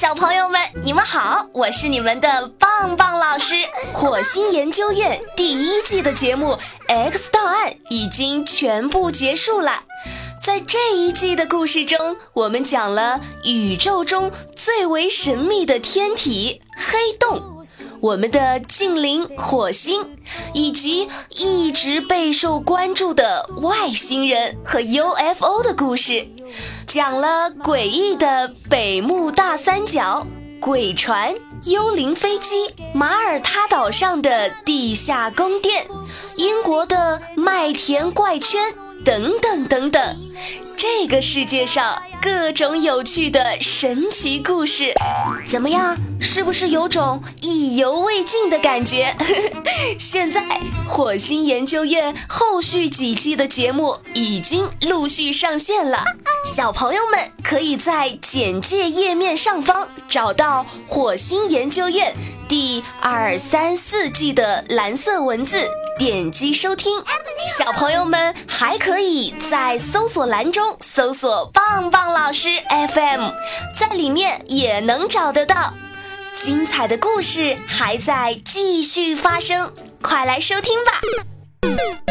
小朋友们，你们好，我是你们的棒棒老师。火星研究院第一季的节目《X 档案》已经全部结束了。在这一季的故事中，我们讲了宇宙中最为神秘的天体——黑洞，我们的近邻火星，以及一直备受关注的外星人和 UFO 的故事。讲了诡异的北慕大三角、鬼船、幽灵飞机、马耳他岛上的地下宫殿、英国的麦田怪圈等等等等，这个世界上各种有趣的神奇故事，怎么样？是不是有种意犹未尽的感觉？现在火星研究院后续几季的节目已经陆续上线了。小朋友们可以在简介页面上方找到火星研究院第二、三、四季的蓝色文字，点击收听。小朋友们还可以在搜索栏中搜索“棒棒老师 FM”，在里面也能找得到。精彩的故事还在继续发生，快来收听吧！